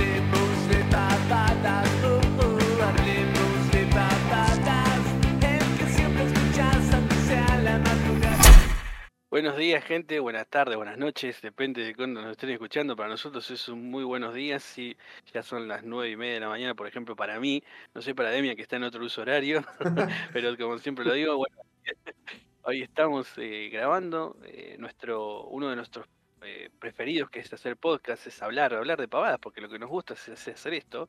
Hablemos de de. El siempre escuchas aunque sea la madrugada. Buenos días, gente. Buenas tardes, buenas noches. Depende de cuándo nos estén escuchando. Para nosotros es un muy buenos días. Si ya son las nueve y media de la mañana, por ejemplo, para mí. No sé para Demian, que está en otro uso horario. Pero como siempre lo digo, bueno, hoy estamos eh, grabando eh, nuestro, uno de nuestros eh, preferidos, que es hacer podcast, es hablar, hablar de pavadas, porque lo que nos gusta es, hacer esto.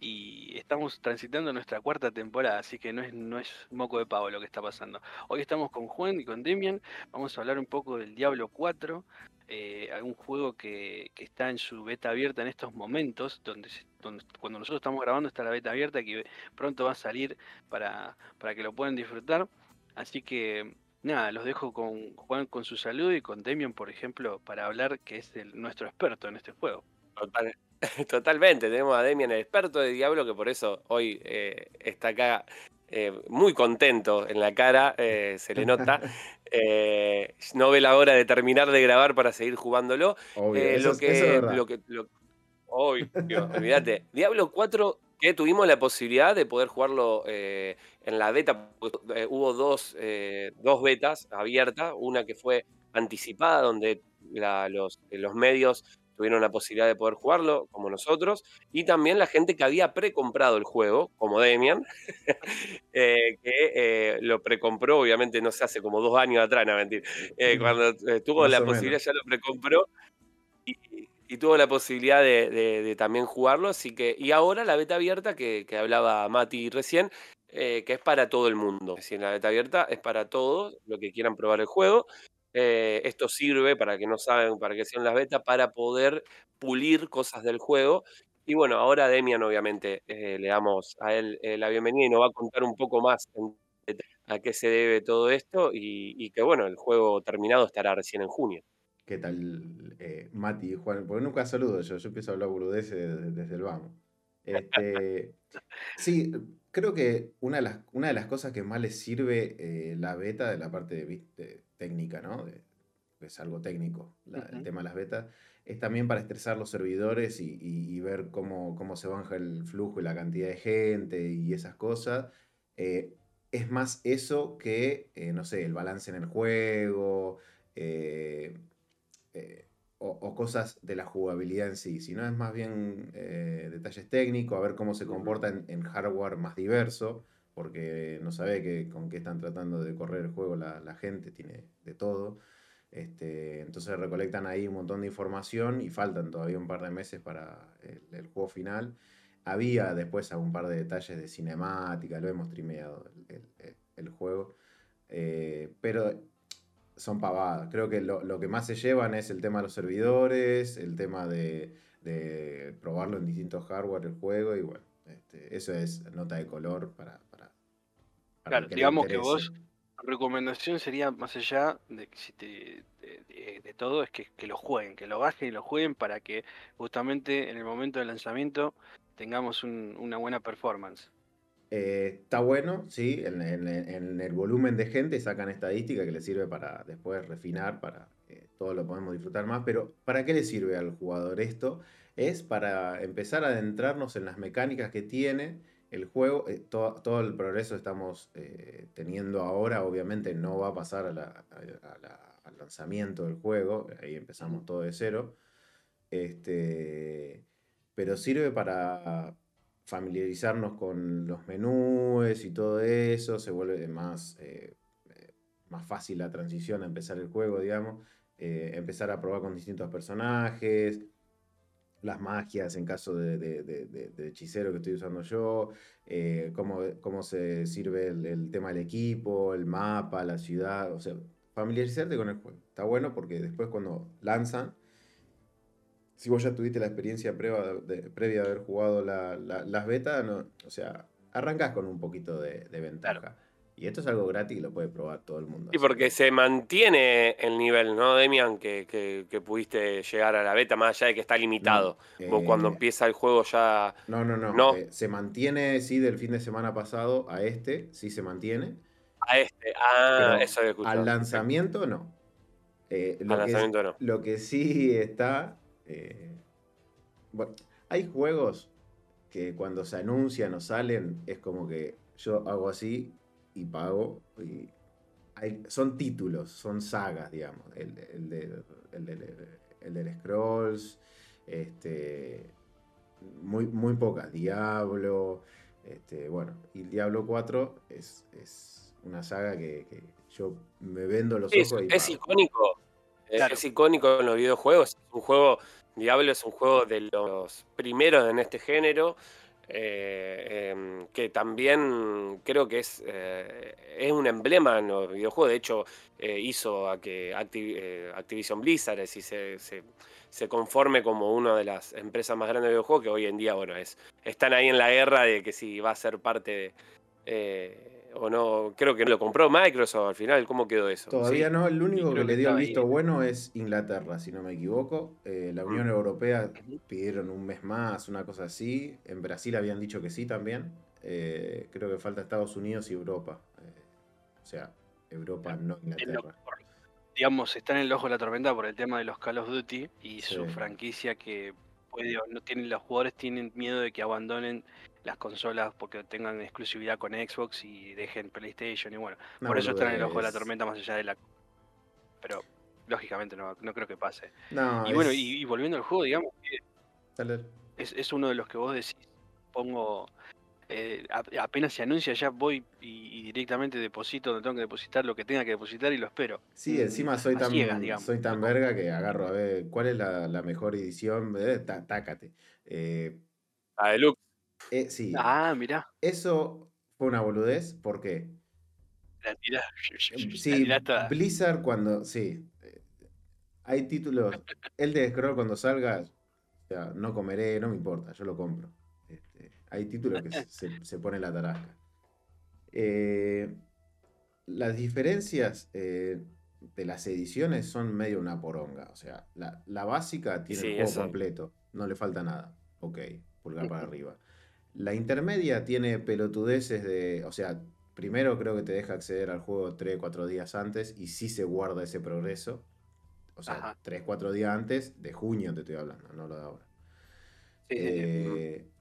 Y estamos transitando nuestra cuarta temporada, así que no es, no es moco de pavo lo que está pasando. Hoy estamos con Juan y con Demian. Vamos a hablar un poco del Diablo 4, eh, un juego que, que está en su beta abierta en estos momentos, donde, donde cuando nosotros estamos grabando está la beta abierta, que pronto va a salir para, para que lo puedan disfrutar. Así que nada, los dejo con Juan con su saludo y con Demian, por ejemplo, para hablar, que es el- nuestro experto en este juego. Total- totalmente, tenemos a Demian, el experto de Diablo, que por eso hoy eh, está acá eh, muy contento en la cara, eh, se le nota. Eh, no ve la hora de terminar de grabar para seguir jugándolo. Obvio, Eh, eso, lo que, eso es lo que, lo- obvio, olvídate. Diablo 4, que tuvimos la posibilidad de poder jugarlo eh, en la beta. eh, hubo dos, eh, dos betas abiertas, una que fue anticipada, donde la- los, los medios tuvieron la posibilidad de poder jugarlo, como nosotros, y también la gente que había precomprado el juego, como Demian, eh, que eh, lo precompró, obviamente no se hace como dos años atrás, no mentir, eh, cuando eh, tuvo Más la posibilidad menos. ya lo precompró y, tuvo la posibilidad de, también jugarlo, así que, y ahora la beta abierta que, que hablaba Mati recién, eh, que es para todo el mundo, es decir, la beta abierta es para todos los que quieran probar el juego. Eh, esto sirve, para que no saben, para que sean las betas, para poder pulir cosas del juego. Y bueno, ahora Demian, obviamente, eh, le damos a él la bienvenida y nos va a contar un poco más a qué se debe todo esto y, y que bueno, el juego terminado estará recién en junio. ¿Qué tal, eh, Mati y Juan? Porque nunca saludo yo, yo empiezo a hablar boludeces desde, desde el vamos. Este, sí, creo que una de las, una de las cosas que más les sirve eh, la beta de la parte de, vis- de técnica, ¿no? De- es algo técnico, la- el tema de las betas, es también para estresar los servidores y, y- y ver cómo, cómo se baja el flujo y la cantidad de gente y esas cosas. Eh, es más eso que, eh, no sé, el balance en el juego, eh, eh, o, o cosas de la jugabilidad en sí, sino es más bien eh, detalles técnicos, a ver cómo se comporta en, en hardware más diverso, porque no sabe que, con qué están tratando de correr el juego la, la gente, tiene de todo. Este, entonces recolectan ahí un montón de información y faltan todavía un par de meses para el, el juego final. Había después algún par de detalles de cinemática, lo hemos el, el- el juego. Eh, pero son pavadas. Creo que lo, lo que más se llevan es el tema de los servidores, el tema de, de probarlo en distintos hardware el juego y bueno, este, eso es nota de color para, para, para Claro, que digamos que vos, recomendación sería, más allá de, que si te- de, de- de todo, es que, que lo jueguen, que lo bajen y lo jueguen para que justamente en el momento del lanzamiento tengamos un- una buena performance. Eh, está bueno, sí, en, el volumen de gente sacan estadística que le sirve para después refinar, para que todos lo podemos disfrutar más, pero ¿para qué le sirve al jugador esto? Es para empezar a adentrarnos en las mecánicas que tiene el juego, eh, to- todo el progreso que estamos eh, teniendo ahora, obviamente no va a pasar al lanzamiento del juego, ahí empezamos todo de cero, este, pero sirve para familiarizarnos con los menús y todo eso, se vuelve más, eh, eh, más fácil la transición a empezar el juego, digamos, eh, empezar a probar con distintos personajes, las magias en caso de, de- de- hechicero que estoy usando yo, cómo, cómo se sirve el, el tema del equipo, el mapa, la ciudad, o sea, familiarizarte con el juego. Está bueno porque después cuando lanzan, si vos ya tuviste la experiencia previa de, previa de haber jugado la- la- las betas, no, o sea, arrancas con un poquito de, de ventaja. Y esto es algo gratis y lo puede probar todo el mundo. Y así porque que- se mantiene el nivel, ¿no, Demian? Que, que- que pudiste llegar a la beta, más allá de que está limitado. Vos cuando eh, empieza el juego ya. No, no, no. No. eh, se mantiene, sí, del fin de semana pasado a este, sí se mantiene. A este. Ah, eso había escuchado. Al lanzamiento no. Eh, lo, Al lanzamiento no. lo que sí está. Eh, bueno, hay juegos que cuando se anuncian o salen es como que yo hago así y pago. Y hay- son títulos, son sagas, digamos. El, de- el, de- el, de- el del Scrolls, este, muy, muy pocas. Diablo, este, bueno, y el Diablo 4 es, es una saga que, que yo me vendo los Es, ojos y es icónico. Eh, Claro. Es icónico en los videojuegos. Un juego, Diablo es un juego de los primeros en este género. eh, em, que también creo que es, eh, es un emblema en los videojuegos. De hecho, hizo a que Acti- Activision Blizzard se, se- se conforme como una de las empresas más grandes de videojuegos, que hoy en día, bueno, es, están ahí en la guerra de que si va a ser parte de. O no, creo que lo compró Microsoft al final. ¿Cómo quedó eso? Todavía Sí. no, el único que que le dio el ahí. visto bueno es Inglaterra, si no me equivoco. Eh, la Unión Europea Ujú. pidieron un mes más, una cosa así. En Brasil habían dicho que sí también. Eh, creo que falta Estados Unidos y Europa. Eh, o sea, Europa, no Inglaterra. digamos, está en el ojo de la tormenta por el tema de los Call of Duty y su franquicia que puede o no tienen los jugadores tienen miedo de que abandonen las consolas porque tengan exclusividad con Xbox y dejen PlayStation y bueno, por eso están en el ojo de la tormenta más allá de la pero lógicamente no, no creo que pase. No, y bueno, y, y volviendo al juego, digamos, que es, es uno de los que vos decís, pongo eh, a- apenas se anuncia ya voy y, y directamente deposito donde tengo que depositar lo que tenga que depositar y lo espero. Sí, encima soy a tan, ciegas, digamos. soy tan verga que agarro a ver cuál es la, la mejor edición. Eh, tá- tácate. Eh, La deluxe. Eh, sí, Ah, mirá, eso fue una boludez. ¿Por qué? la tirás, la Sí. Blizzard cuando. Sí. eh, Hay títulos. El de Scroll cuando salga. o sea, no comeré, no me importa, yo lo compro. Este, hay títulos que se, se- se pone la tarasca. Eh, las diferencias eh, de las ediciones son medio una poronga. O sea, la, la básica tiene Sí, el juego eso. completo. No le falta nada. Ok, pulgar para arriba. La intermedia tiene pelotudeces de. O sea, primero creo que te deja acceder al juego 3, 4 días antes y sí se guarda ese progreso. O sea, Ajá. 3, 4 días antes de junio te estoy hablando, no lo de ahora. Sí, sí, sí. Eh,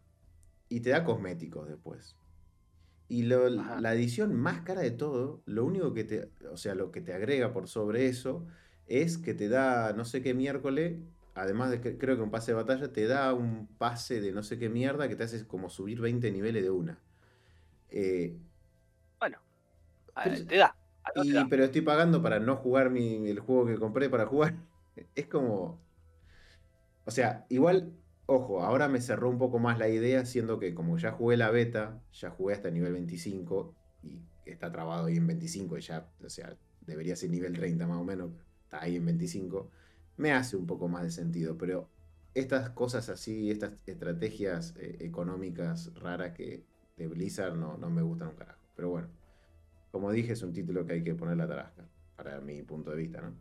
y te da cosméticos después. Y lo- la edición más cara de todo, lo único que te, o sea, lo que te agrega por sobre eso es que te da no sé qué miércoles, además de que creo que un pase de batalla, te da un pase de no sé qué mierda que te hace como subir 20 niveles de una. Eh, Bueno, ah, pero- te da. te y, da. pero estoy pagando para no jugar mi, el juego que compré para jugar. Es como. O sea, igual, ojo, ahora me cerró un poco más la idea, siendo que como ya jugué la beta, ya jugué hasta nivel 25 y está trabado ahí en 25 y ya, o sea, debería ser nivel 30 más o menos, está ahí en 25, me hace un poco más de sentido, pero estas cosas así, estas estrategias eh, económicas raras que de Blizzard no, no me gustan un carajo. Pero bueno, como dije, es un título que hay que poner la tarasca, para mi punto de vista, ¿no?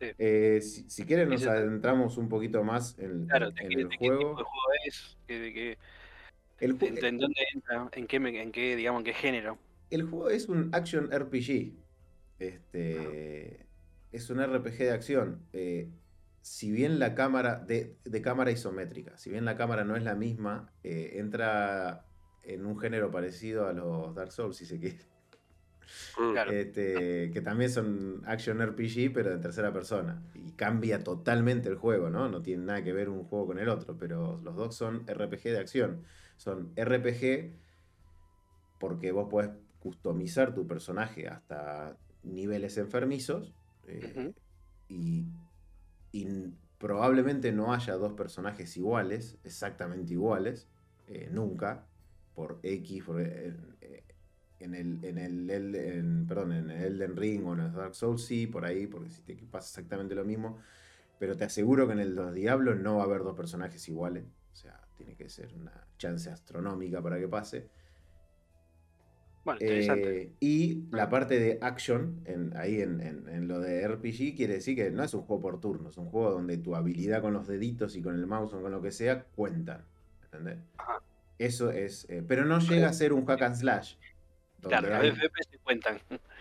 Sí. Eh, si, si quieren nos adentramos un poquito más en, Claro, en- el de qué tipo de juego. juego es, que- de qué- El, ju- en, en dónde entra, en qué, en qué, digamos, en qué género. el juego es un action RPG. Este, es un RPG de acción. Eh, si bien la cámara, de, de cámara isométrica, si bien la cámara no es la misma, eh, entra en un género parecido a los Dark Souls, si se quiere. Mm. Claro. Este, que también son action RPG, pero en tercera persona. Y cambia totalmente el juego, ¿no? No tiene nada que ver un juego con el otro, pero los dos son RPG de acción. Son RPG porque vos podés customizar tu personaje hasta niveles enfermizos. Eh, y, probablemente no haya dos personajes iguales, exactamente iguales, eh, nunca, por X, por, eh, eh, en el, en el, el- en- perdón, en el Elden Ring o en el Dark Souls sí, por ahí, porque si te pasa exactamente lo mismo, pero te aseguro que en el Los Diablos no va a haber dos personajes iguales, o sea, tiene que ser una chance astronómica para que pase. Bueno, interesante. Eh, y la parte de action, en, ahí en, en- en lo de RPG, quiere decir que no es un juego por turnos, es un juego donde tu habilidad con los deditos y con el mouse o con lo que sea cuentan. ¿Entendés? Ajá. Eso es. eh, pero no llega a ser un hack and slash. claro, los hay- FPS se cuentan.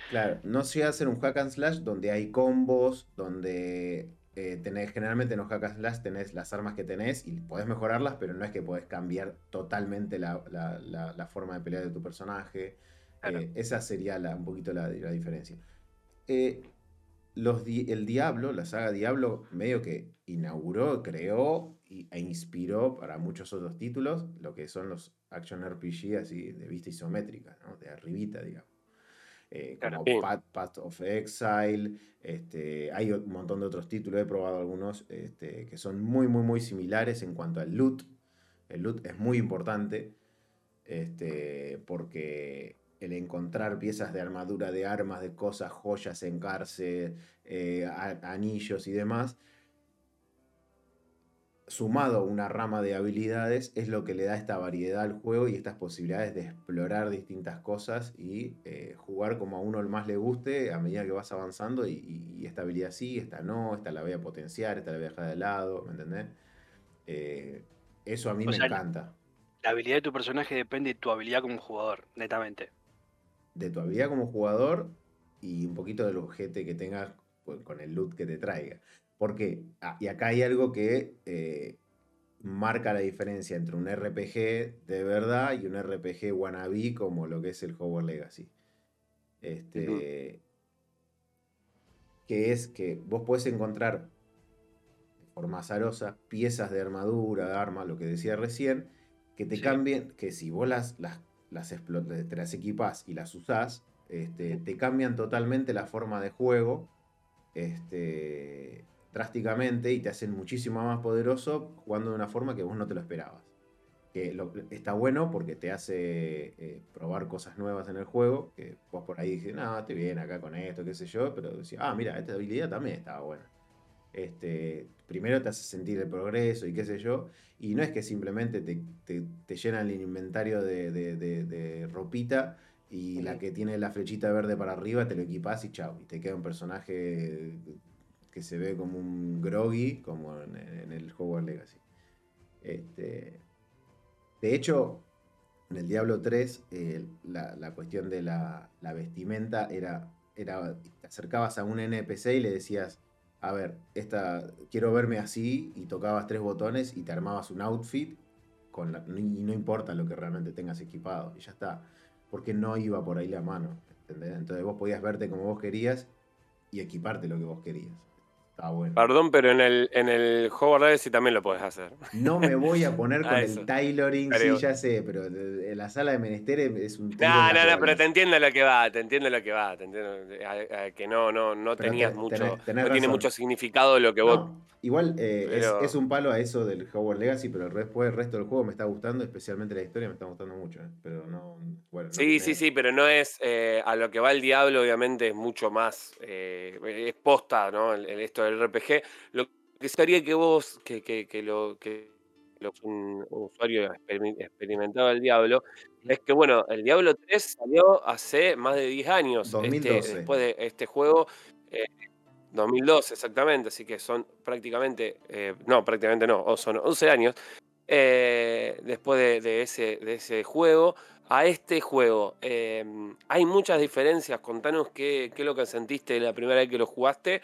Claro, no llega a ser un hack and slash donde hay combos, donde eh, tenés, generalmente en los hack and slash tenés las armas que tenés y podés mejorarlas, pero no es que podés cambiar totalmente la, la- la- la forma de pelear de tu personaje. Claro. Eh, esa sería la- un poquito la, la diferencia. Eh, los di- el Diablo, la saga Diablo, medio que inauguró, creó y- e inspiró para muchos otros títulos lo que son los action RPG así de vista isométrica, ¿no? de arribita, digamos. Eh, como. Path, Path of Exile, este, hay un montón de otros títulos, he probado algunos este, que son muy, muy, muy similares en cuanto al loot. El loot es muy importante este, porque el encontrar piezas de armadura, de armas, de cosas, joyas en cárcel, eh, anillos y demás, sumado a una rama de habilidades, es lo que le da esta variedad al juego y estas posibilidades de explorar distintas cosas y eh, jugar como a uno más le guste a medida que vas avanzando y, y- y esta habilidad sí, esta no, esta la voy a potenciar, esta la voy a dejar de lado, ¿me entendés? Eh, eso a mí O me sea, encanta. La habilidad de tu personaje depende de tu habilidad como jugador, netamente. de tu habilidad como jugador y un poquito del objeto que tengas con con el loot que te traiga. Porque, ah, y acá hay algo que eh, marca la diferencia entre un RPG de verdad y un RPG wannabe como lo que es el Hogwarts Legacy. Este, Que es que vos podés encontrar de forma azarosa piezas de armadura, de arma, lo que decía recién, que te Sí. cambien, que si vos las, las, las, te las equipás y las usás, este, te cambian totalmente la forma de juego este, drásticamente y te hacen muchísimo más poderoso jugando de una forma que vos no te lo esperabas. Que lo- está bueno porque te hace eh, probar cosas nuevas en el juego, que vos por ahí dices, no, estoy bien acá con esto, qué sé yo, pero decís, ah, mira, esta habilidad también estaba buena. Este, primero te hace sentir el progreso y qué sé yo, y no es que simplemente te, te, te llenan el inventario de, de- de- de ropita y la que tiene la flechita verde para arriba te lo equipás y chao, y te queda un personaje que se ve como un groggy, como en, en el Hogwarts Legacy. Este, de hecho, en el Diablo 3, eh, la, cuestión de la, vestimenta era, era, te acercabas a un NPC y le decías, a ver, esta, quiero verme así, y tocabas tres botones y te armabas un outfit, y no importa lo que realmente tengas equipado, y ya está, porque no iba por ahí la mano. Entonces vos podías verte como vos querías y equiparte lo que vos querías. Bueno. Perdón, pero en el, en el Hogwarts Legacy también lo podés hacer. No me voy a poner con Ah, el tailoring, sí, ya sé, pero de la sala de menesteres es un en No, no, no, pero te entiendo lo que va, te entiendo lo que va, te entiendo a- a que no, no, no Pero tenías te- mucho, tenés- tenés no tiene mucho significado lo que vos. Igual eh, es- Pero- es, un palo a eso del Hogwarts Legacy, pero el resto, el resto del juego me está gustando, especialmente la historia me está gustando mucho. eh, Pero no, bueno. no Sí, sí, sí, pero no es eh, a lo que va el diablo, obviamente es mucho más, eh, es posta, ¿no? El, el- esto del RPG. Lo que sería que vos, que, que, que lo que lo- un usuario experimentado del diablo, es que bueno, el Diablo 3 salió hace más de 10 años. este, 2012. después de este juego, eh, 2012 exactamente, así que son prácticamente, eh, no, prácticamente no, o son 11 años eh, después de, de ese, de ese juego a este juego. eh, hay muchas diferencias, contanos qué, qué es lo que sentiste la primera vez que lo jugaste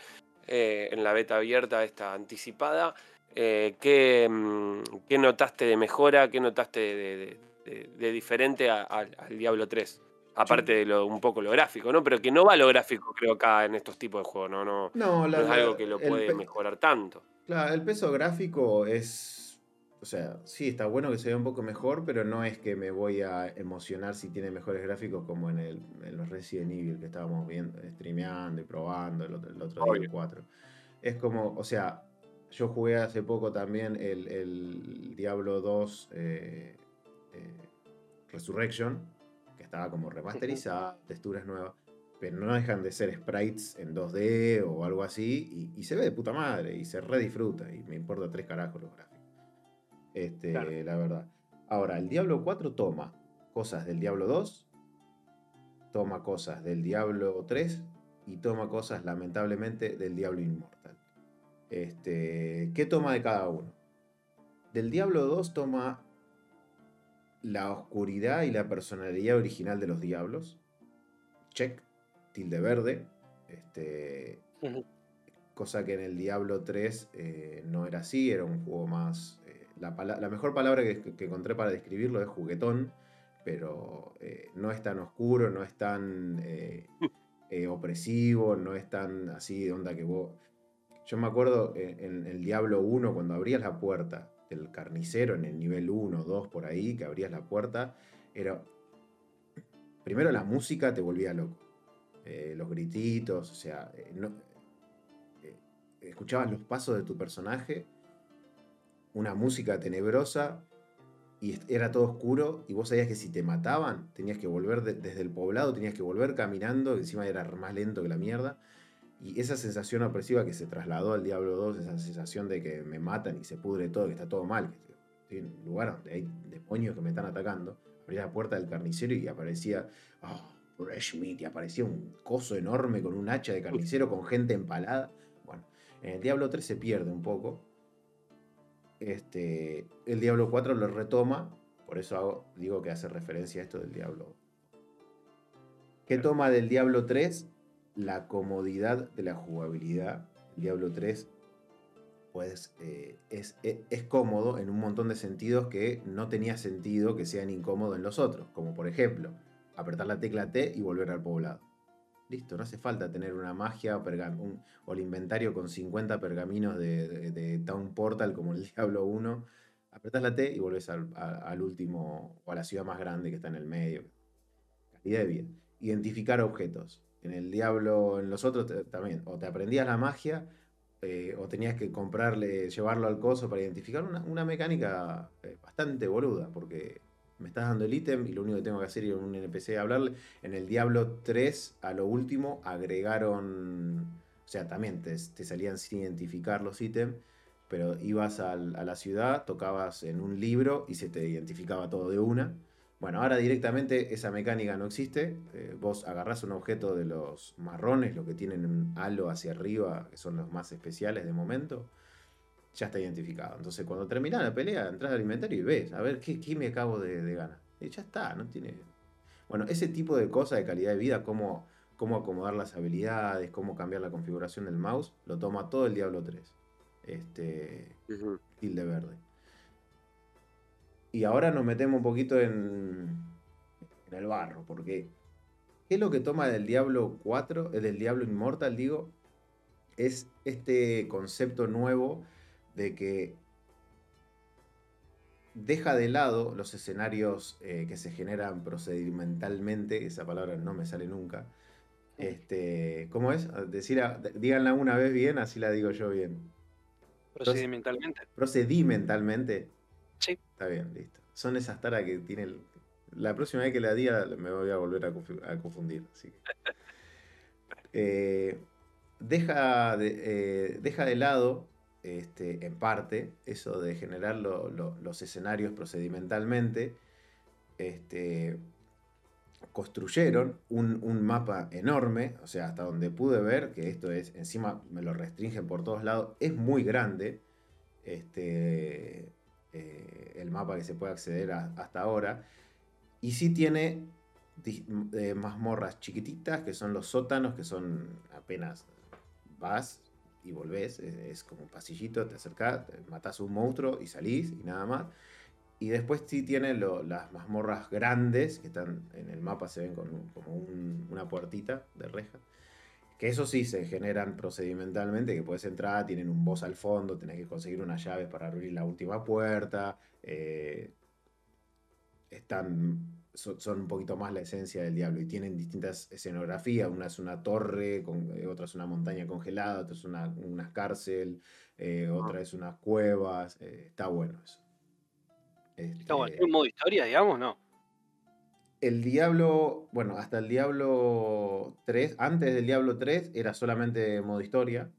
eh, en la beta abierta, esta anticipada, eh, qué, mm, qué notaste de mejora, qué notaste de, de- de- de diferente a- al- al Diablo 3. Aparte de lo, un poco lo gráfico, ¿no? Pero que no va lo gráfico, creo, acá en estos tipos de juegos, ¿no? No, No, no la- es algo que lo puede mejorar tanto. Claro, el peso gráfico es. O sea, sí, está bueno que se vea un poco mejor, pero no es que me voy a emocionar si tiene mejores gráficos como en, el, en los Resident Evil que estábamos viendo, streameando y probando el otro, el otro día, el Obvio. 4. Es como, o sea, yo jugué hace poco también el, el Diablo 2 eh, eh, Resurrection, que estaba como remasterizada, texturas nuevas, pero no dejan de ser sprites en 2D o algo así, y, y se ve de puta madre, y se redisfruta, y me importa tres carajos los gráficos. Este, Claro. la verdad. Ahora, el Diablo 4 toma cosas del Diablo 2, toma cosas del Diablo 3 y toma cosas, lamentablemente, del Diablo Inmortal. Este, ¿Qué toma de cada uno? Del Diablo 2 toma la oscuridad y la personalidad original de los diablos. Check, tilde verde. Este, cosa que en el Diablo 3 eh, no era así, era un juego más... la, mejor palabra que, encontré para describirlo es juguetón, pero eh, no es tan oscuro, no es tan eh, eh, opresivo, no es tan así de onda que vos... Yo me acuerdo en, el Diablo 1, cuando abrías la puerta del carnicero en el nivel 1, 2, por ahí, que abrías la puerta, era... Primero la música te volvía loco. Los grititos, o sea, escuchabas los pasos de tu personaje, una música tenebrosa, y era todo oscuro, y vos sabías que si te mataban, tenías que volver de- desde el poblado, tenías que volver caminando, encima era más lento que la mierda. Y esa sensación opresiva que se trasladó al Diablo 2, esa sensación de que me matan y se pudre todo, que está todo mal, que en un lugar donde hay demonios que me están atacando, abría la puerta del carnicero y aparecía, ah, fresh meat, y aparecía un coso enorme con un hacha de carnicero con gente empalada. Bueno, en el Diablo 3 se pierde un poco. Este, el Diablo 4 lo retoma, por eso hago- digo que hace referencia a esto del Diablo. ¿Qué toma del Diablo 3? La comodidad de la jugabilidad. El Diablo 3 pues, eh, es, es- es cómodo en un montón de sentidos que no tenía sentido que sean incómodos en los otros. Como por ejemplo, apretar la tecla T y volver al poblado. Listo, no hace falta tener una magia pergam- un- o el inventario con 50 pergaminos de, de- Town Portal como el Diablo 1. Apretás la T y volvés al, al último o a la ciudad más grande que está en el medio. Calidad de. Identificar objetos. En el Diablo, en los otros también. O te aprendías la magia eh, o tenías que comprarle, llevarlo al coso para identificar una, una mecánica eh, bastante boluda, porque me estás dando el ítem y lo único que tengo que hacer es ir a un NPC a hablarle. En el Diablo 3, a lo último, agregaron, o sea, también te, salían sin identificar los ítems, pero ibas a la ciudad, tocabas en un libro y se te identificaba todo de una. Bueno, ahora directamente esa mecánica no existe. Eh, vos agarrás un objeto de los marrones, los que tienen un halo hacia arriba, que son los más especiales de momento, ya está identificado. Entonces, cuando termina la pelea, entras al inventario y ves, a ver, ¿qué, qué me acabo de, de ganar? Y ya está, no tiene... Bueno, ese tipo de cosas de calidad de vida, cómo, cómo acomodar las habilidades, cómo cambiar la configuración del mouse, lo toma todo el Diablo 3. Este, tilde verde. Y ahora nos metemos un poquito en, en el barro, porque ¿qué es lo que toma del Diablo 4, eh, del Diablo Inmortal, digo? Es este concepto nuevo de que deja de lado los escenarios eh, que se generan procedimentalmente, esa palabra no me sale nunca. Este, ¿Cómo es? Decir, díganla una vez bien, así la digo yo bien. Procedimentalmente. Procedimentalmente. Sí. Está bien, listo. Son esas taras que tiene el- La próxima vez que la diga me voy a volver a, confu- a confundir. así que. Eh, deja, de, eh, deja de lado, este, en parte, eso de generar lo- lo- los escenarios procedimentalmente. Este, construyeron un, mapa enorme, o sea, hasta donde pude ver, que esto es, encima me lo restringen por todos lados, es muy grande este, eh, el mapa que se puede acceder hasta ahora. Y sí tiene eh, mazmorras chiquititas, que son los sótanos, que son apenas vas y volvés, es, es como un pasillito, te acercás, te matás a un monstruo y salís y nada más. Y después sí tiene las mazmorras grandes, que están en el mapa, se ven como un- una puertita de reja. Que eso sí se generan procedimentalmente, que puedes entrar, tienen un boss al fondo, tenés que conseguir unas llaves para abrir la última puerta. eh, están, son, son un poquito más la esencia del diablo y tienen distintas escenografías. Una es una torre, con, eh, otra es una montaña congelada, otra es una, una cárcel, eh, otra es unas cuevas. eh, está bueno eso. Está bueno. Este, ¿Tiene un modo historia, digamos? No. el Diablo, bueno, hasta el Diablo 3, antes del Diablo 3 era solamente modo historia.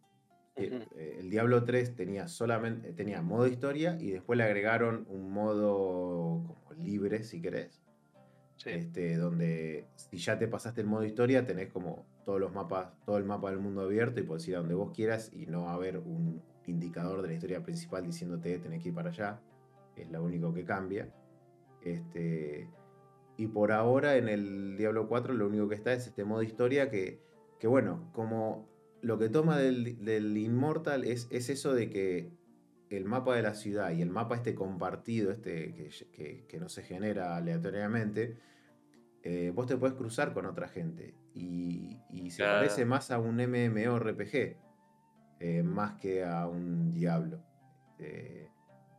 El Diablo 3 tenía solamente tenía modo historia y después le agregaron un modo como libre, si querés. Este, donde si ya te pasaste el modo historia, tenés como todos los mapas, todo el mapa del mundo abierto y podés ir a donde vos quieras y no va a haber un indicador de la historia principal diciéndote tenés que ir para allá. Es lo único que cambia. Este, y por ahora en el Diablo 4 lo único que está es este modo historia que, que bueno, como lo que toma del, del Immortal es, es eso de que el mapa de la ciudad y el mapa este compartido, este que, que- que no se genera aleatoriamente, eh, vos te puedes cruzar con otra gente. Y, y se Claro. parece más a un MMORPG, eh, más que a un Diablo. Eh,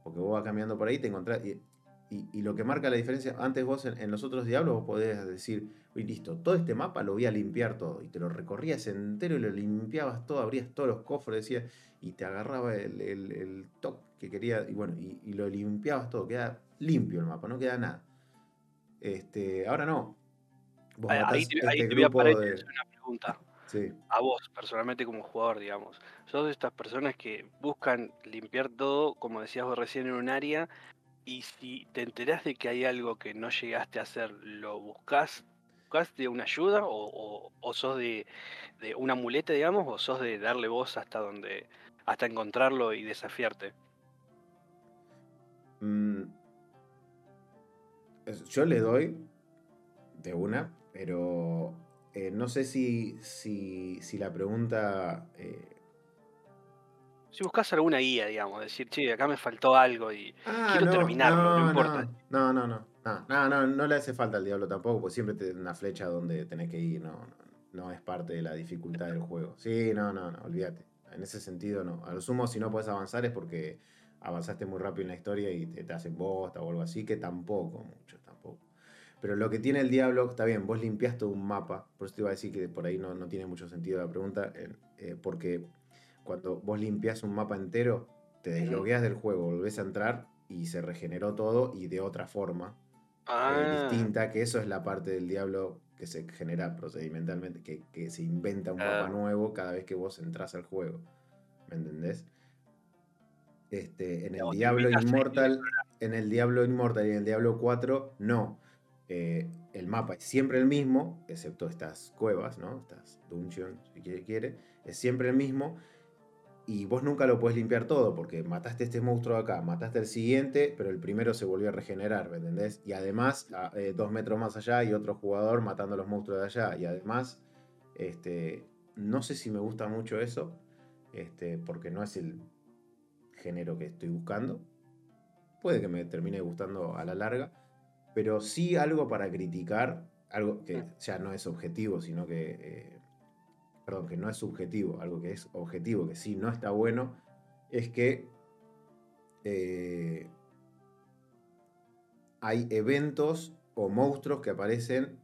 porque vos vas cambiando por ahí, te encontrás. Y, y- y lo que marca la diferencia, antes vos en, en los otros Diablos vos podés decir, uy, listo, todo este mapa lo voy a limpiar todo. Y te lo recorrías entero y lo limpiabas todo, abrías todos los cofres, decías, y te agarraba el, el, el toque que quería, y bueno, y, y lo limpiabas todo, queda limpio el mapa, no queda nada. Este, ahora no. Vos Ahí, ahí matás te, ahí este te voy a parar de- una pregunta. Sí. A vos, personalmente como jugador, digamos. Sos de estas personas que buscan limpiar todo, como decías vos recién, en un área, y si te enterás de que hay algo que no llegaste a hacer, ¿lo buscás? ¿Buscás de una ayuda o, sos de, de una muleta, digamos, o sos de darle voz hasta donde, hasta encontrarlo y desafiarte? Mm, yo le doy de una, pero eh, no sé si, si, si la pregunta... eh, Si buscas alguna guía, digamos, decir, che, acá me faltó algo y Ah, quiero no, terminarlo, no, no, importa. No, no, no, no, no, no, no le hace falta al diablo tampoco, porque siempre te da una flecha donde tenés que ir, no, no, no es parte de la dificultad del juego. Sí, no, no, no, olvídate. En ese sentido, no. A lo sumo, si no puedes avanzar es porque avanzaste muy rápido en la historia y te, te hacen bosta o algo así, que tampoco, mucho, tampoco. Pero lo que tiene el diablo, está bien, vos limpiaste un mapa, por eso te iba a decir que por ahí no, no tiene mucho sentido la pregunta, eh, eh, porque cuando vos limpias un mapa entero, te deslogueas del juego, volvés a entrar y se regeneró todo y de otra forma eh, Ah, distinta, que eso es la parte del diablo que se genera procedimentalmente, que, que se inventa un mapa Ah. nuevo cada vez que vos entras al juego. ¿Me entendés? Este, en el Diablo Inmortal, en el Diablo Inmortal y en el Diablo 4, no. Eh, el mapa es siempre el mismo, excepto estas cuevas, ¿no? Estas dungeons, si quiere, quiere. Es siempre el mismo. Y vos nunca lo puedes limpiar todo, porque mataste este monstruo de acá, mataste el siguiente, pero el primero se volvió a regenerar, ¿me entendés? Y además, a- eh, dos metros más allá hay otro jugador matando a los monstruos de allá. Y además, este, no sé si me gusta mucho eso, este, porque no es el género que estoy buscando. Puede que me termine gustando a la larga, pero sí algo para criticar, algo que ya no es objetivo, sino que, eh, perdón, que no es subjetivo, algo que es objetivo, que sí no está bueno, es que eh, hay eventos o monstruos que aparecen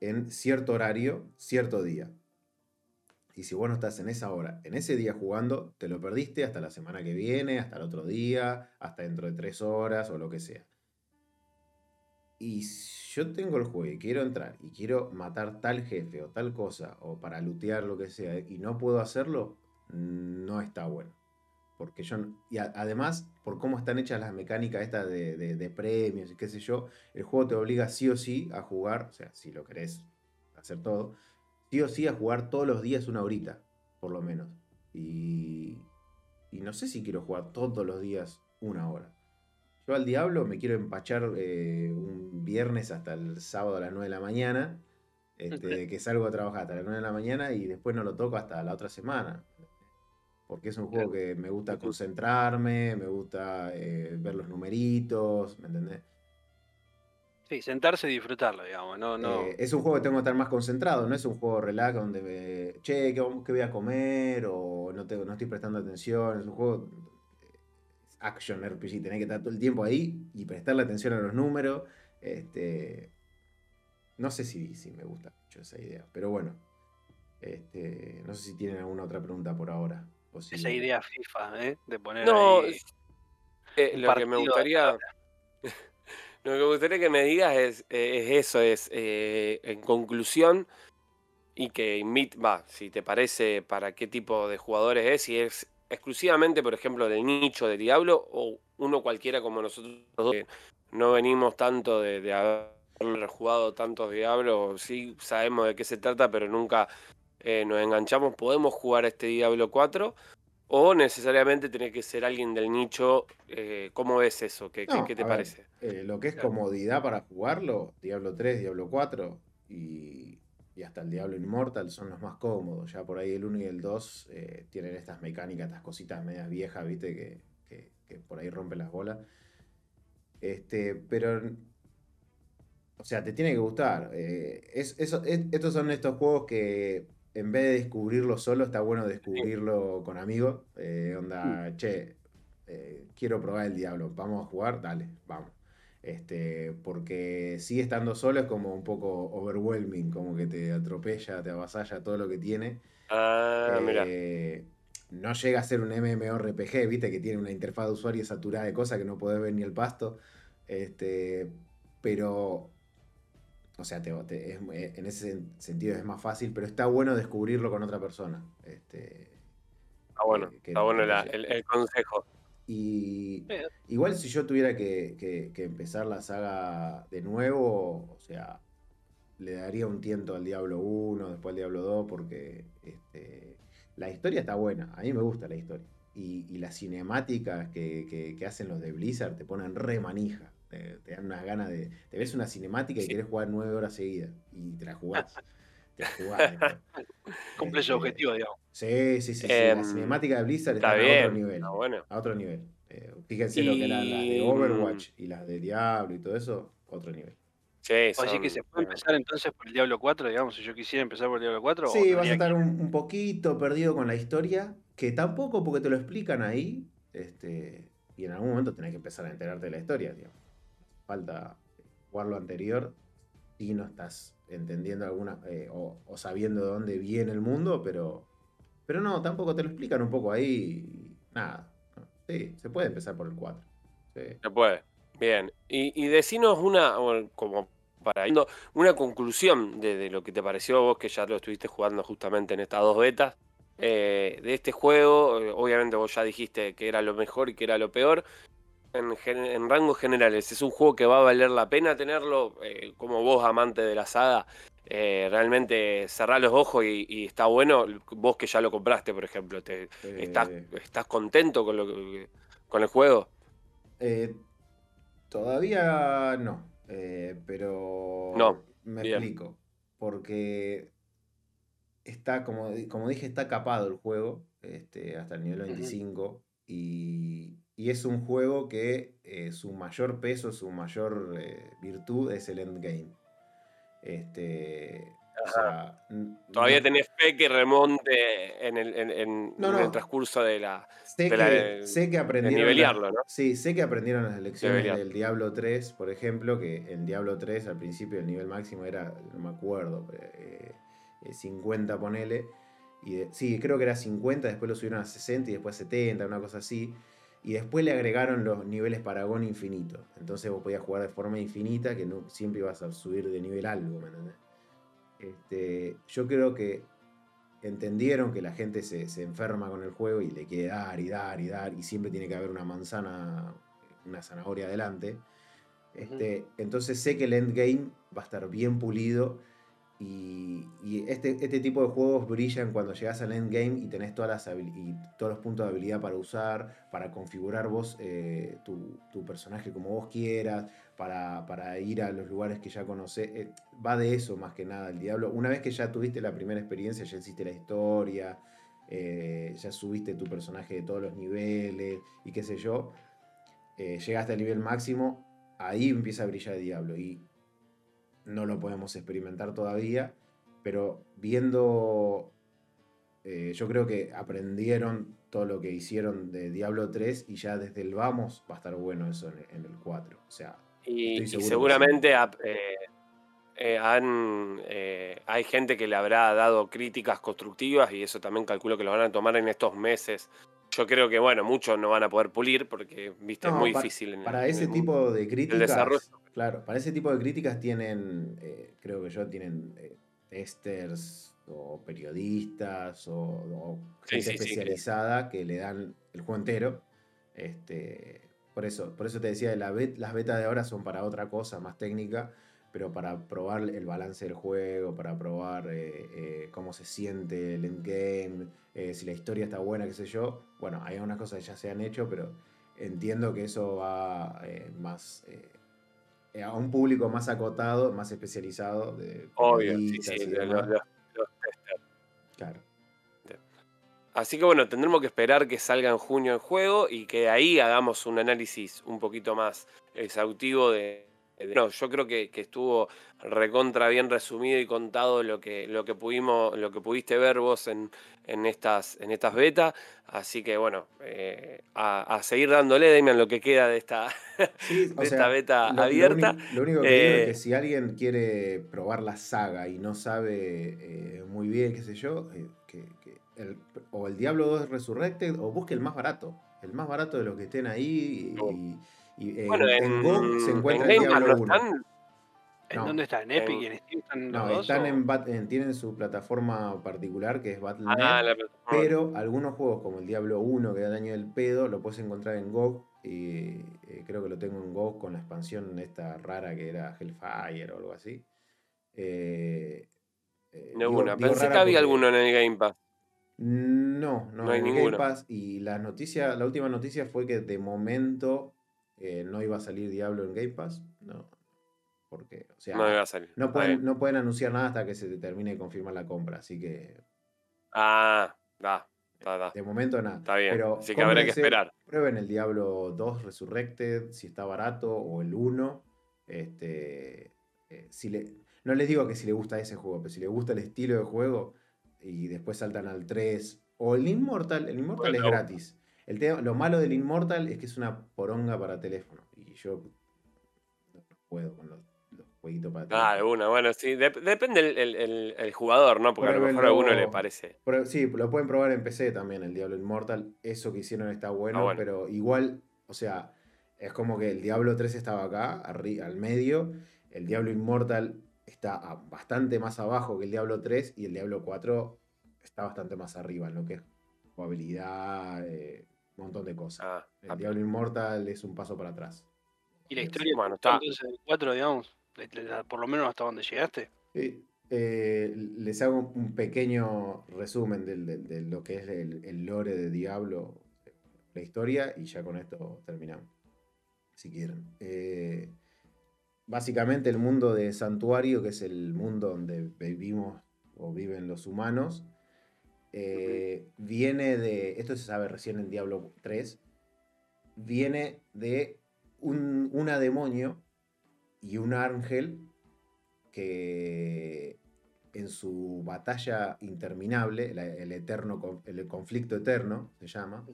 en cierto horario, cierto día. Y si vos no estás en esa hora, en ese día jugando, te lo perdiste hasta la semana que viene, hasta el otro día, hasta dentro de tres horas o lo que sea. Y yo tengo el juego y quiero entrar y quiero matar tal jefe o tal cosa o para lootear lo que sea y no puedo hacerlo, no está bueno. Porque yo, y además, por cómo están hechas las mecánicas estas de, de- de premios y qué sé yo, el juego te obliga sí o sí a jugar, o sea, si lo querés hacer todo, sí o sí a jugar todos los días una horita, por lo menos. Y, y no sé si quiero jugar todos los días una hora. Yo al diablo me quiero empachar eh, un viernes hasta el sábado a las 9 de la mañana, este, que salgo a trabajar hasta las 9 de la mañana y después no lo toco hasta la otra semana. Porque es un juego que me gusta concentrarme, me gusta eh, ver los numeritos, ¿me entendés? sí, sentarse y disfrutarlo, digamos, no, no. Eh, es un juego que tengo que estar más concentrado, no es un juego relax donde me, che, ¿qué, voy a comer? O no, te- no estoy prestando atención, es un juego action RPG, tenés que estar todo el tiempo ahí y prestarle atención a los números. Este, no sé si, si me gusta mucho esa idea, pero bueno, este, no sé si tienen alguna otra pregunta por ahora. o si- Esa idea FIFA, ¿eh? De poner No, ahí eh, lo que me gustaría, lo que me gustaría que me digas es, eh, es eso, es eh, en conclusión y que invite, va, si te parece para qué tipo de jugadores es, si es exclusivamente, por ejemplo, del nicho de Diablo o uno cualquiera como nosotros que no venimos tanto de, de haber jugado tantos Diablos, sí sabemos de qué se trata, pero nunca eh, nos enganchamos, podemos jugar este Diablo 4 o necesariamente tiene que ser alguien del nicho, eh, ¿cómo ves eso? ¿Qué, qué- No, qué te ver, parece? eh, lo que es comodidad para jugarlo, Diablo 3, Diablo 4 y y hasta el Diablo Immortal son los más cómodos. Ya por ahí el 1 y el 2 eh, tienen estas mecánicas, estas cositas medias viejas, viste, que, que- que por ahí rompen las bolas. Este, pero. O sea, te tiene que gustar. eh, es- estos son estos juegos que en vez de descubrirlo solo, está bueno descubrirlo con amigos. eh, onda, che, quiero probar el Diablo, vamos a jugar, dale, vamos. Este, porque sigue estando solo es como un poco overwhelming, como que te atropella, te avasalla todo lo que tiene. Ah, mira. Eh, no llega a ser un MMORPG, viste, que tiene una interfaz de usuario saturada de cosas que no podés ver ni el pasto. Este, pero, o sea, te- te- es- eh, en ese sen- sentido es más fácil, pero está bueno descubrirlo con otra persona. Este, Está bueno, que- que- está bueno la- el, el consejo. Y igual si yo tuviera que, que- que empezar la saga de nuevo, o sea, le daría un tiento al Diablo 1, después al Diablo 2, porque este, la historia está buena, a mí me gusta la historia. Y, y las cinemáticas que, que- que hacen los de Blizzard te ponen re manija. Te, te dan unas ganas de... Te ves una cinemática y Sí. querés jugar nueve horas seguidas y te la jugás. te la jugás. Cumple Este, objetivo, digamos. Sí, sí, sí. sí, Em, la cinemática de Blizzard Está está, a otro nivel. está bueno. A otro nivel. Eh, fíjense lo que eran las de Y- Overwatch y las de Diablo y todo eso, otro nivel. Sí, O así que son- se puede empezar entonces por el Diablo 4, digamos, si yo quisiera empezar por el Diablo 4. o Sí, vas a estar que- un, un poquito perdido con la historia, que tampoco porque te lo explican ahí, este, y en algún momento tenés que empezar a enterarte de la historia, digamos. Falta jugar lo anterior y no estás entendiendo alguna, eh, o, o sabiendo de dónde viene el mundo, pero, pero no, tampoco te lo explican un poco ahí, nada. Sí, se puede empezar por el 4. Sí. Se puede. Bien. Y, y decinos una, como para ir- una conclusión de, de lo que te pareció vos, que ya lo estuviste jugando justamente en estas dos betas, eh, de este juego. Eh, Obviamente vos ya dijiste que era lo mejor y que era lo peor. En, rangos generales, ¿es un juego que va a valer la pena tenerlo? Eh, como vos, amante de la saga, eh, realmente cerrá los ojos y, y está bueno. Vos que ya lo compraste, por ejemplo, te, ¿estás, Eh, ¿estás contento con, lo con el juego? Todavía no, pero No, me bien. explico. Porque está, como, como dije, está capado el juego este, hasta el nivel Ujú. 25 y, y es un juego que eh, su mayor peso, su mayor eh, virtud es el endgame. Este, o sea, Todavía no- tenés fe que remonte en el, en, en- No, en el transcurso de la. Sé de la- que, sé que aprendieron. Sí, sé que aprendieron las lecciones del Diablo 3, por ejemplo, que en Diablo 3 al principio el nivel máximo era, no me acuerdo, eh, eh, 50 ponele. Y de- sí, creo que era 50, después lo subieron a 60 y después 70, una cosa así. Y después le agregaron los niveles Paragón infinito. Entonces vos podías jugar de forma infinita, que no, siempre ibas a subir de nivel algo, ¿me entendés? Este, yo creo que entendieron que la gente se, se enferma con el juego y le quiere dar y dar y dar y siempre tiene que haber una manzana, una zanahoria adelante. Este, Entonces sé que el endgame va a estar bien pulido y, este, este tipo de juegos brillan cuando llegas al endgame y tenés todas las y todos los puntos de habilidad para usar, para configurar vos eh, tu, tu personaje como vos quieras, para, para ir a los lugares que ya conocés. eh, va de eso más que nada el Diablo. Una vez que ya tuviste la primera experiencia, ya hiciste la historia, eh, ya subiste tu personaje de todos los niveles y qué sé yo, llegaste al nivel máximo, ahí empieza a brillar el Diablo. Y no lo podemos experimentar todavía, pero viendo, eh, yo creo que aprendieron todo lo que hicieron de Diablo 3 y ya desde el vamos va a estar bueno eso en, en el 4. O sea, Y, seguramente eh, eh, han, hay gente que le habrá dado críticas constructivas y eso también calculo que lo van a tomar en estos meses. Yo creo que, bueno, muchos no van a poder pulir porque, viste, es muy difícil. En el- para en ese el tipo de críticas, desarrollo. Claro, para ese tipo de críticas tienen, eh, creo que yo, tienen eh, testers o periodistas o, gente sí, sí, especializada que le dan el juego entero. Este, por eso, por eso te decía, la bet- las betas de ahora son para otra cosa más técnica, pero para probar el balance del juego, para probar eh, eh, cómo se siente el endgame, eh, si la historia está buena, qué sé yo. Bueno, hay algunas cosas que ya se han hecho, pero entiendo que eso va más a un público más acotado, más especializado. De Obvio, sí, sí, y los- los- los testers. Claro. Así que bueno, tendremos que esperar que salga en junio el juego y que ahí hagamos un análisis un poquito más exhaustivo de... no, yo creo que, que estuvo recontra bien resumido y contado lo que, lo que pudimos, lo que pudiste ver vos en, en estas, en estas betas. Así que bueno, eh, a, a seguir dándole, Damian, lo que queda de esta, Sí, o de sea, esta beta lo- lo abierta. Lo, único que digo es Eh, que si alguien quiere probar la saga y no sabe eh, muy bien, qué sé yo, eh, que, que el- o el Diablo 2 Resurrected o busque el más barato. El más barato de los que estén ahí. Oh. Y, y en, bueno, en en, GOG se en encuentra el Game Pass Diablo no 1. están. ¿En No, dónde está? ¿En Epic en- y en Steam están No, dos? están en, Bat- en- tienen su plataforma particular que es Battle.net. Ah. Pero algunos juegos como el Diablo 1, que da el año del pedo, lo puedes encontrar en GOG. Y eh, creo que lo tengo en GOG con la expansión esta rara que era Hellfire o algo así. Eh, eh, digo- digo Pensé que había alguno en el Game Pass. No, no, No hay en el ninguno. Game Pass. Y la noticia, la última noticia fue que de momento eh, no iba a salir Diablo en Game Pass. No. Porque, o sea, No iba a salir. no pueden, bien. no pueden anunciar nada hasta que se termine de confirmar la compra. Así que Ah, da, da, da. de momento nada. Está bien. Pero Así que habrá que esperar. Prueben el Diablo 2 Resurrected, si está barato, o el 1. Este, eh, si le, no les digo que si les gusta ese juego, pero si les gusta el estilo de juego y después saltan al 3, o el Immortal, el Immortal Bueno. es gratis. El tema- lo malo del Immortal es que es una poronga para teléfono. Y yo no puedo con los, los jueguitos para Ah, teléfono. una, bueno, sí. dep- depende el, el- el- el jugador, ¿no? Porque a lo mejor a alguno le parece. Pero sí, lo pueden probar en PC también, el Diablo Immortal. Eso que hicieron está bueno, bueno. pero igual, o sea, es como que el Diablo 3 estaba acá, arri- al medio. El Diablo Immortal está bastante más abajo que el Diablo 3 y el Diablo 4 está bastante más arriba en lo que es jugabilidad, eh, un montón de cosas. Ah, El Diablo Immortal es un paso para atrás. ¿Y la Eh, historia Bueno, está. entonces del 4, digamos? Por lo menos hasta donde llegaste. Sí, eh, les hago un pequeño resumen de, lo que es el, el lore de Diablo, la historia, y ya con esto terminamos. Si quieren. Eh, básicamente el mundo de Santuario, que es el mundo donde vivimos o viven los humanos, eh, viene de, esto se sabe recién en Diablo 3, viene de un, una demonio y un ángel que en su batalla interminable, la- el, eterno, el conflicto eterno se llama,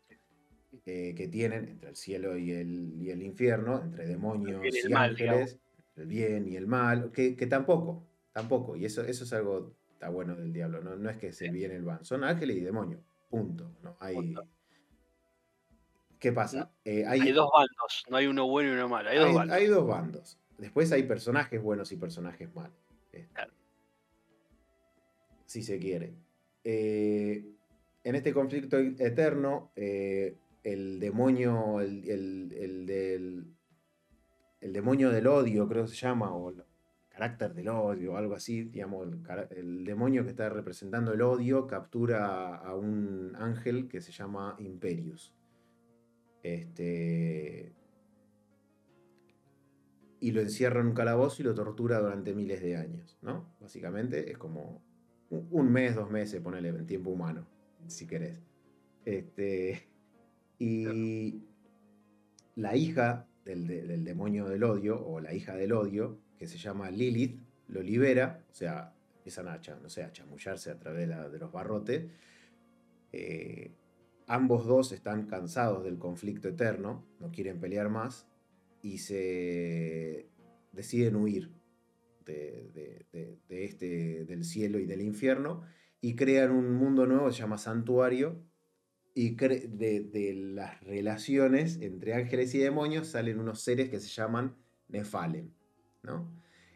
eh, que tienen entre el cielo y el, y el infierno, entre demonios y el y mal, ángeles, el bien y el mal, que, que tampoco, tampoco, y eso, eso es algo está bueno del diablo, no, no es que se viene el van, son ángeles y demonios, punto. No hay, Punto. ¿Qué pasa? Eh, Hay dos bandos, no hay uno bueno y uno malo. Hay dos hay, bandos. hay dos bandos. Después hay personajes buenos y personajes malos. Este, Claro. Si se quiere. Eh, en este conflicto eterno, eh, el demonio, el, el- el del. El demonio del odio, creo que se llama, o carácter del odio, algo así, digamos, el, demonio que está representando el odio captura a un ángel que se llama Imperius. Este, y lo encierra en un calabozo y lo tortura durante miles de años, ¿no? Básicamente es como un un mes, dos meses, ponele en tiempo humano, si querés. Este, y la hija del, de- del demonio del odio, o la hija del odio, que se llama Lilith, lo libera, o sea, empiezan a, no sé, a chamullarse a través de, los barrotes. Eh, ambos dos están cansados del conflicto eterno, no quieren pelear más, y se deciden huir de, este, del cielo y del infierno, y crean un mundo nuevo que se llama Santuario, y de, de las relaciones entre ángeles y demonios salen unos seres que se llaman Nefalem, ¿no?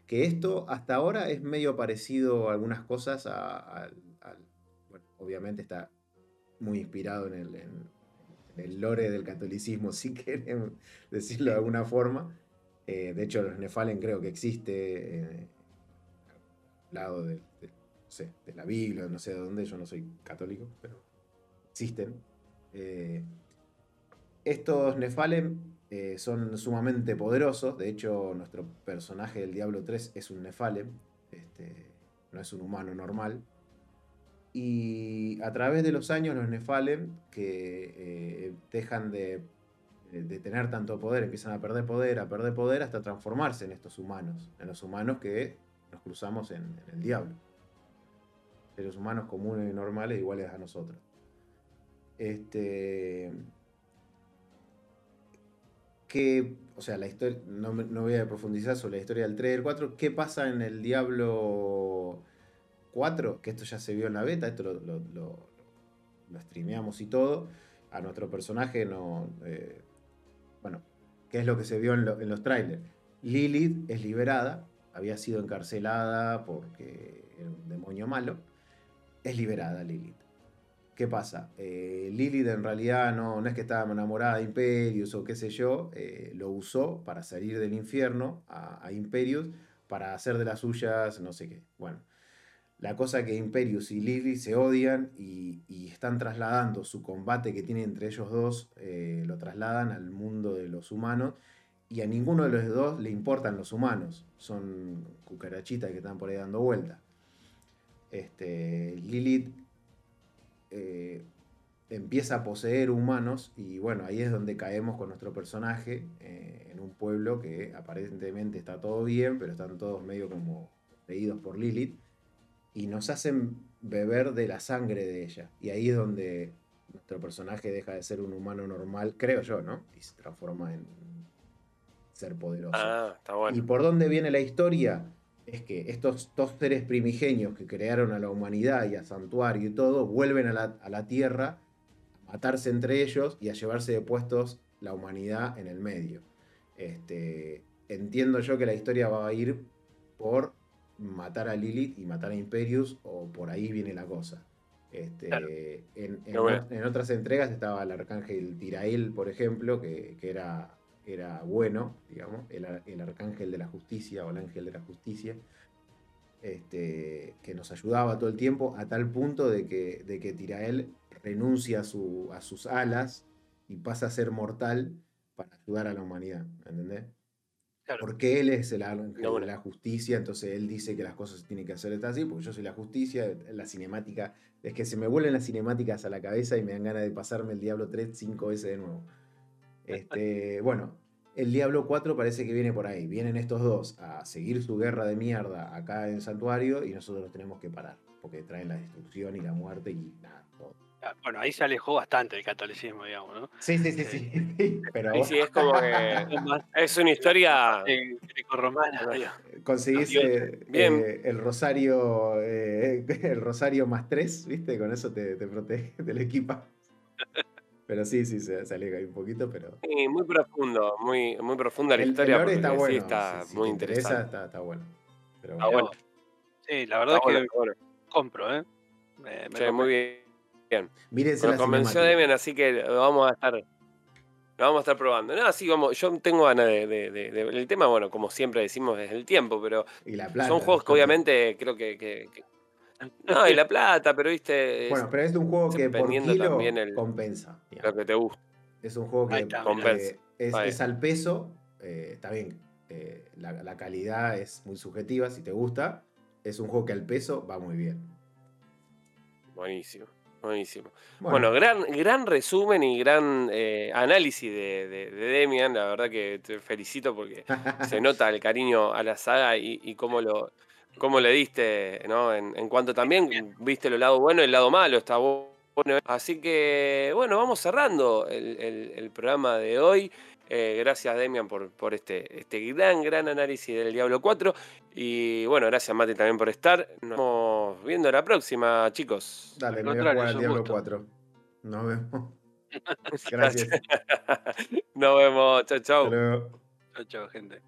Que esto hasta ahora es medio parecido a algunas cosas a- al- bueno, obviamente está muy inspirado en el, en- en el lore del catolicismo, si queremos decirlo de alguna forma. Eh, de hecho, los Nefalem creo que existe eh, al lado de, de- no sé, de la Biblia, no sé de dónde, yo no soy católico, pero existen. Eh, estos Nefalem eh, son sumamente poderosos. De hecho, nuestro personaje del Diablo 3 es un Nefalem. Este, no es un humano normal. Y a través de los años, los Nefalem, que eh, dejan de, de tener tanto poder, empiezan a perder poder, a perder poder, hasta transformarse en estos humanos. En los humanos que nos cruzamos en, en el Diablo. Seres humanos comunes y normales, iguales a nosotros. Este que, o sea, la historia, no, no voy a profundizar sobre la historia del 3 y el 4, ¿qué pasa en el Diablo 4? Que esto ya se vio en la beta, esto lo, lo, lo- streameamos y todo. A nuestro personaje no... eh, bueno, ¿qué es lo que se vio en, en los trailers? Lilith es liberada, había sido encarcelada porque era un demonio malo. Es liberada Lilith. ¿Qué pasa? Eh, Lilith en realidad no, no es que estaba enamorada de Imperius o qué sé yo, eh, lo usó para salir del infierno a, Imperius para hacer de las suyas no sé qué. Bueno, la cosa que Imperius y Lilith se odian y, y están trasladando su combate que tienen entre ellos dos, eh, lo trasladan al mundo de los humanos y a ninguno de los dos le importan los humanos, son cucarachitas que están por ahí dando vuelta. Este, Lilith eh, empieza a poseer humanos y bueno, ahí es donde caemos con nuestro personaje eh, en un pueblo que aparentemente está todo bien, pero están todos medio como leídos por Lilith y nos hacen beber de la sangre de ella. Y ahí es donde nuestro personaje deja de ser un humano normal, creo yo, ¿no? Y se transforma en ser poderoso. Ah, está bueno. ¿Y por dónde viene la historia? Es que estos dos seres primigenios que crearon a la humanidad y a Santuario y todo, vuelven a la, a la Tierra a matarse entre ellos y a llevarse de puestos la humanidad en el medio. Este, entiendo yo que la historia va a ir por matar a Lilith y matar a Imperius, o por ahí viene la cosa. Este, Claro. en, en bueno. otras entregas estaba el arcángel Tirael, por ejemplo, que, que era, era bueno, digamos, el, ar- el arcángel de la justicia o el ángel de la justicia, este, que nos ayudaba todo el tiempo, a tal punto de que, de que Tirael renuncia a, su, a sus alas y pasa a ser mortal para ayudar a la humanidad, ¿entendés? Claro. Porque él es el ángel No, bueno. de la justicia, entonces él dice que las cosas se tienen que hacer así, porque yo soy la justicia, la cinemática, es que se me vuelven las cinemáticas a la cabeza y me dan ganas de pasarme el Diablo 3 cinco veces de nuevo. Este, bueno, el Diablo 4 parece que viene por ahí. Vienen estos dos a seguir su guerra de mierda acá en Santuario y nosotros los tenemos que parar, porque traen la destrucción y la muerte y nada, todo. Ah, Bueno, ahí se alejó bastante del catolicismo, digamos, ¿no? Sí, sí, sí, sí. Pero Ahí sí es como que Es más es una historia. eh, grecorromana, conseguís eh, bien. eh, el rosario eh, el rosario más 3, ¿viste? Con eso te, te protege del equipo. Pero sí, sí, se, se aleja ahí un poquito, pero. Sí, muy profundo, muy, muy profunda la el, el historia. lore porque está sí bueno. está si- si muy te interesa, interesante. está, está bueno. Pero Ah, bueno. Sí, la verdad Está bueno, es que está bueno. compro, ¿eh? Me, me Che, compro. muy bien. mírense Nos la convenció. Demian, así que lo vamos a estar. Lo vamos a estar probando. No, así como yo tengo ganas de, de- de- de- El tema, bueno, como siempre decimos, es el tiempo, pero Y la plata. son juegos que obviamente creo que. que- que- No, y la plata, pero viste. es Bueno, pero es un juego que por kilo también el- compensa. lo que te gusta. Es un juego que eh, compensa. es, al peso. eh, está bien. eh, la, la calidad es muy subjetiva. Si te gusta, es un juego que al peso va muy bien. Buenísimo, buenísimo. Bueno, gran, gran resumen y gran eh, análisis de, de- de Demian. La verdad que te felicito porque se nota el cariño a la saga y, y cómo lo cómo le diste, ¿no? En, en cuanto también viste el lado bueno y el lado malo, está bu- bueno. Así que, bueno, vamos cerrando el, el- el programa de hoy. Eh, gracias, Demian, por, por este, este gran, gran análisis del Diablo 4. Y bueno, gracias, Mati, también por estar. Nos vemos viendo la próxima, chicos. Dale, Al me voy a jugar al Diablo gusto. 4. Nos vemos. Gracias. Nos vemos. Chau, chau. Hasta luego. Chao, chao, gente.